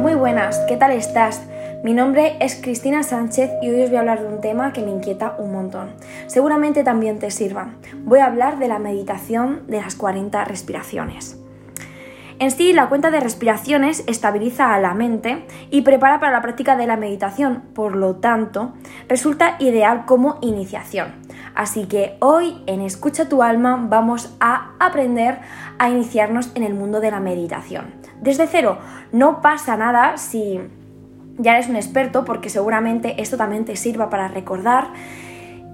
Muy buenas, ¿qué tal estás? Mi nombre es Cristina Sánchez y hoy os voy a hablar de un tema que me inquieta un montón. Seguramente también te sirva. Voy a hablar de la meditación de las 40 respiraciones. En sí, la cuenta de respiraciones estabiliza a la mente y prepara para la práctica de la meditación, por lo tanto, resulta ideal como iniciación. Así que hoy en Escucha tu alma vamos a aprender a iniciarnos en el mundo de la meditación. Desde cero, no pasa nada si ya eres un experto porque seguramente esto también te sirva para recordar.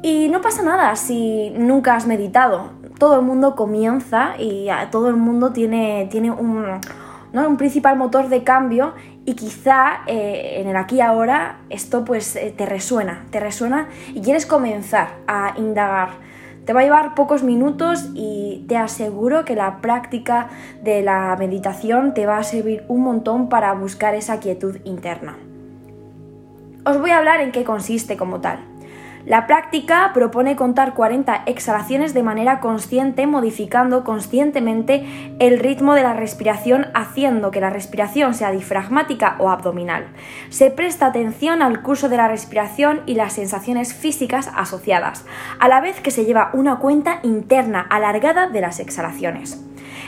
Y no pasa nada si nunca has meditado todo el mundo comienza y todo el mundo tiene, tiene un, un principal motor de cambio y quizá eh, en el aquí y ahora esto pues eh, te resuena, te resuena y quieres comenzar a indagar. Te va a llevar pocos minutos y te aseguro que la práctica de la meditación te va a servir un montón para buscar esa quietud interna. Os voy a hablar en qué consiste como tal. La práctica propone contar 40 exhalaciones de manera consciente, modificando conscientemente el ritmo de la respiración, haciendo que la respiración sea difragmática o abdominal. Se presta atención al curso de la respiración y las sensaciones físicas asociadas, a la vez que se lleva una cuenta interna alargada de las exhalaciones.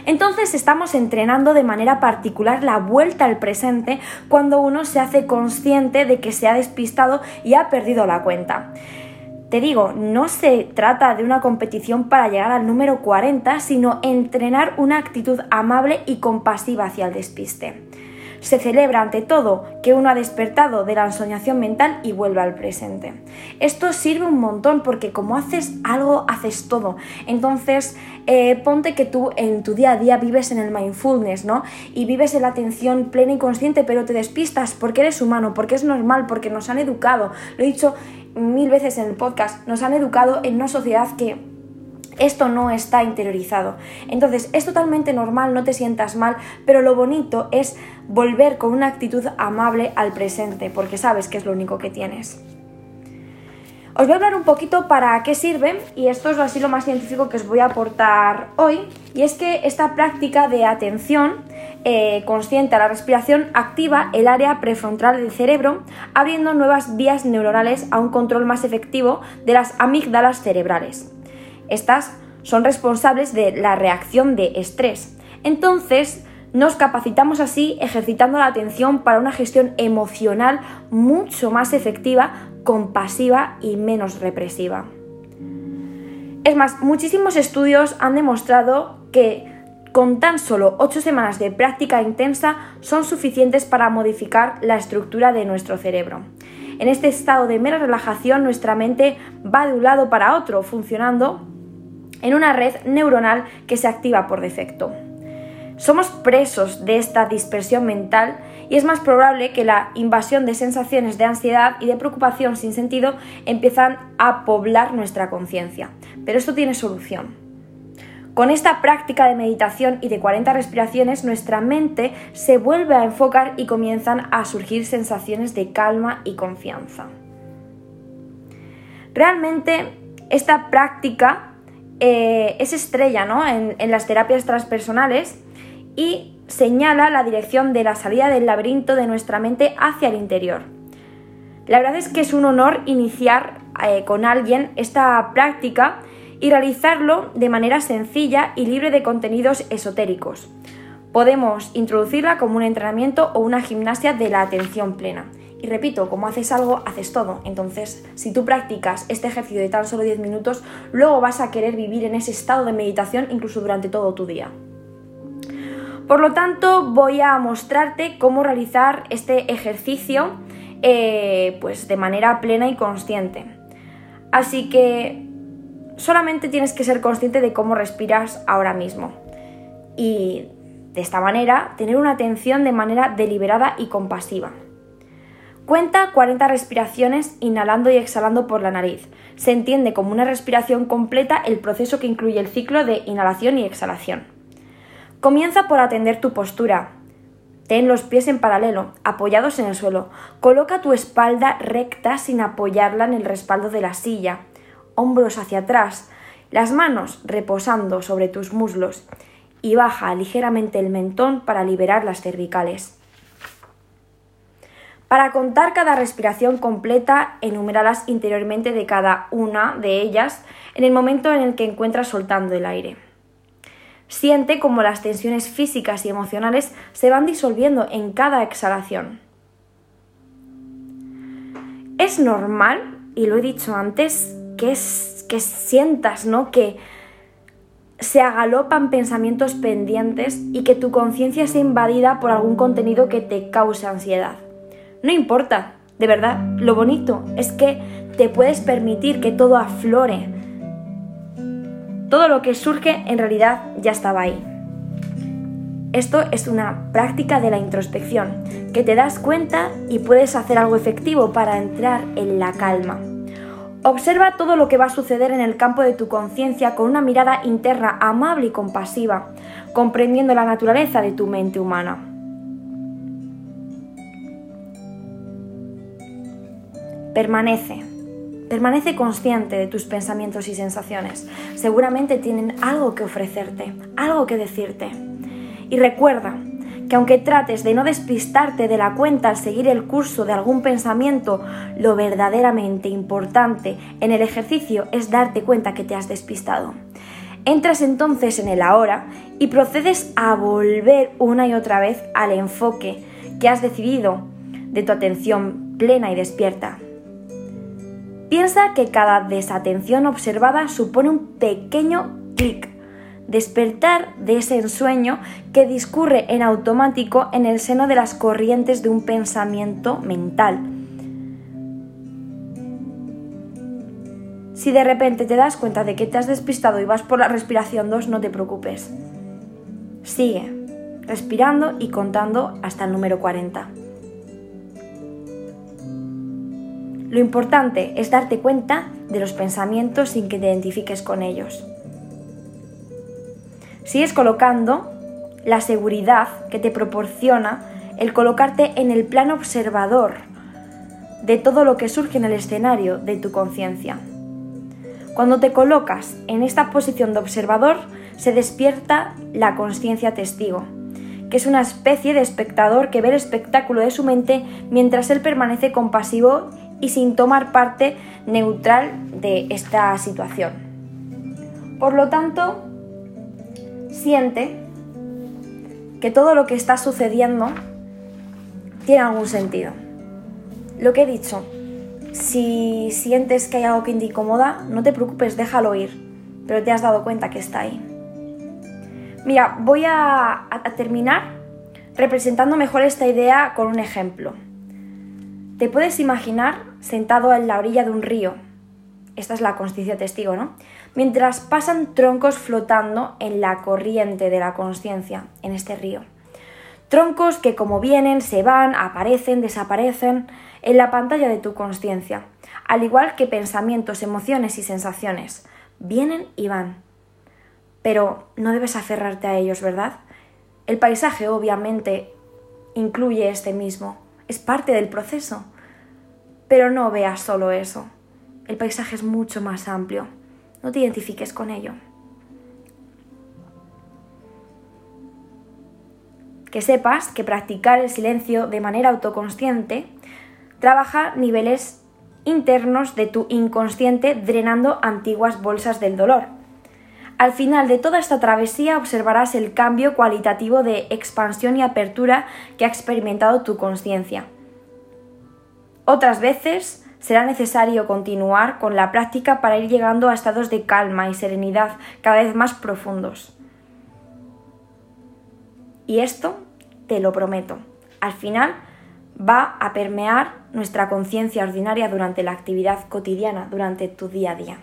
Entonces estamos entrenando de manera particular la vuelta al presente cuando uno se hace consciente de que se ha despistado y ha perdido la cuenta. Te digo, no se trata de una competición para llegar al número 40, sino entrenar una actitud amable y compasiva hacia el despiste. Se celebra ante todo que uno ha despertado de la ensoñación mental y vuelve al presente. Esto sirve un montón porque como haces algo, haces todo. Entonces, eh, ponte que tú en tu día a día vives en el mindfulness, ¿no? Y vives en la atención plena y consciente, pero te despistas porque eres humano, porque es normal, porque nos han educado. Lo he dicho mil veces en el podcast, nos han educado en una sociedad que esto no está interiorizado. Entonces es totalmente normal, no te sientas mal, pero lo bonito es volver con una actitud amable al presente, porque sabes que es lo único que tienes. Os voy a hablar un poquito para qué sirve y esto es así lo más científico que os voy a aportar hoy y es que esta práctica de atención eh, consciente a la respiración activa el área prefrontal del cerebro abriendo nuevas vías neuronales a un control más efectivo de las amígdalas cerebrales. Estas son responsables de la reacción de estrés. Entonces, nos capacitamos así ejercitando la atención para una gestión emocional mucho más efectiva, compasiva y menos represiva. Es más, muchísimos estudios han demostrado que con tan solo 8 semanas de práctica intensa son suficientes para modificar la estructura de nuestro cerebro. En este estado de mera relajación nuestra mente va de un lado para otro, funcionando en una red neuronal que se activa por defecto. Somos presos de esta dispersión mental y es más probable que la invasión de sensaciones de ansiedad y de preocupación sin sentido empiezan a poblar nuestra conciencia. Pero esto tiene solución. Con esta práctica de meditación y de 40 respiraciones, nuestra mente se vuelve a enfocar y comienzan a surgir sensaciones de calma y confianza. Realmente, esta práctica eh, es estrella en, las terapias transpersonales y señala la dirección de la salida del laberinto de nuestra mente hacia el interior. La verdad es que es un honor iniciar eh, con alguien esta práctica y realizarlo de manera sencilla y libre de contenidos esotéricos. Podemos introducirla como un entrenamiento o una gimnasia de la atención plena. Y repito, como haces algo, haces todo. Entonces, si tú practicas este ejercicio de tan solo 10 minutos, luego vas a querer vivir en ese estado de meditación incluso durante todo tu día. Por lo tanto, voy a mostrarte cómo realizar este ejercicio eh, pues de manera plena y consciente. Así que solamente tienes que ser consciente de cómo respiras ahora mismo. Y de esta manera, tener una atención de manera deliberada y compasiva. Cuenta 40 respiraciones inhalando y exhalando por la nariz. Se entiende como una respiración completa el proceso que incluye el ciclo de inhalación y exhalación. Comienza por atender tu postura. Ten los pies en paralelo, apoyados en el suelo. Coloca tu espalda recta sin apoyarla en el respaldo de la silla. Hombros hacia atrás, las manos reposando sobre tus muslos y baja ligeramente el mentón para liberar las cervicales. Para contar cada respiración completa, enuméralas interiormente de cada una de ellas en el momento en el que encuentras soltando el aire. Siente cómo las tensiones físicas y emocionales se van disolviendo en cada exhalación. Es normal, y lo he dicho antes, que, que sientas, ¿no? Que se agalopan pensamientos pendientes y que tu conciencia sea invadida por algún contenido que te cause ansiedad. No importa, de verdad, lo bonito es que te puedes permitir que todo aflore. Todo lo que surge en realidad ya estaba ahí. Esto es una práctica de la introspección, que te das cuenta y puedes hacer algo efectivo para entrar en la calma. Observa todo lo que va a suceder en el campo de tu conciencia con una mirada interna amable y compasiva, comprendiendo la naturaleza de tu mente humana. Permanece. Permanece consciente de tus pensamientos y sensaciones. Seguramente tienen algo que ofrecerte, algo que decirte. Y recuerda que aunque trates de no despistarte de la cuenta al seguir el curso de algún pensamiento, lo verdaderamente importante en el ejercicio es darte cuenta que te has despistado. Entras entonces en el ahora y procedes a volver una y otra vez al enfoque que has decidido de tu atención plena y despierta. Piensa que cada desatención observada supone un pequeño clic, despertar de ese ensueño que discurre en automático en el seno de las corrientes de un pensamiento mental. Si de repente te das cuenta de que te has despistado y vas por la respiración 2, no te preocupes. Sigue respirando y contando hasta el número 40. Lo importante es darte cuenta de los pensamientos sin que te identifiques con ellos. Sigues colocando la seguridad que te proporciona el colocarte en el plano observador de todo lo que surge en el escenario de tu conciencia. Cuando te colocas en esta posición de observador, se despierta la conciencia testigo, que es una especie de espectador que ve el espectáculo de su mente mientras él permanece compasivo y sin tomar parte neutral de esta situación. Por lo tanto, siente que todo lo que está sucediendo tiene algún sentido. Lo que he dicho, si sientes que hay algo que te incomoda, no te preocupes, déjalo ir, pero te has dado cuenta que está ahí. Mira, voy a, a terminar representando mejor esta idea con un ejemplo. Te puedes imaginar sentado en la orilla de un río. Esta es la conciencia testigo, ¿no? Mientras pasan troncos flotando en la corriente de la conciencia, en este río. Troncos que como vienen, se van, aparecen, desaparecen en la pantalla de tu conciencia, al igual que pensamientos, emociones y sensaciones. Vienen y van. Pero no debes aferrarte a ellos, ¿verdad? El paisaje obviamente incluye este mismo es parte del proceso. Pero no veas solo eso. El paisaje es mucho más amplio. No te identifiques con ello. Que sepas que practicar el silencio de manera autoconsciente trabaja niveles internos de tu inconsciente drenando antiguas bolsas del dolor al final de toda esta travesía observarás el cambio cualitativo de expansión y apertura que ha experimentado tu conciencia. Otras veces será necesario continuar con la práctica para ir llegando a estados de calma y serenidad cada vez más profundos. Y esto te lo prometo. Al final va a permear nuestra conciencia ordinaria durante la actividad cotidiana, durante tu día a día.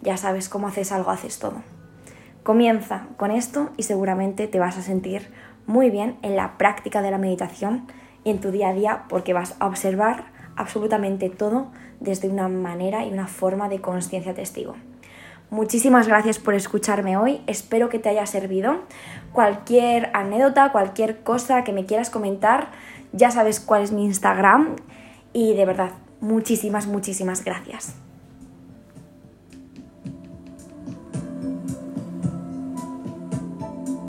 Ya sabes cómo haces algo, haces todo. Comienza con esto y seguramente te vas a sentir muy bien en la práctica de la meditación y en tu día a día porque vas a observar absolutamente todo desde una manera y una forma de conciencia testigo. Muchísimas gracias por escucharme hoy, espero que te haya servido. Cualquier anécdota, cualquier cosa que me quieras comentar, ya sabes cuál es mi Instagram y de verdad, muchísimas, muchísimas gracias.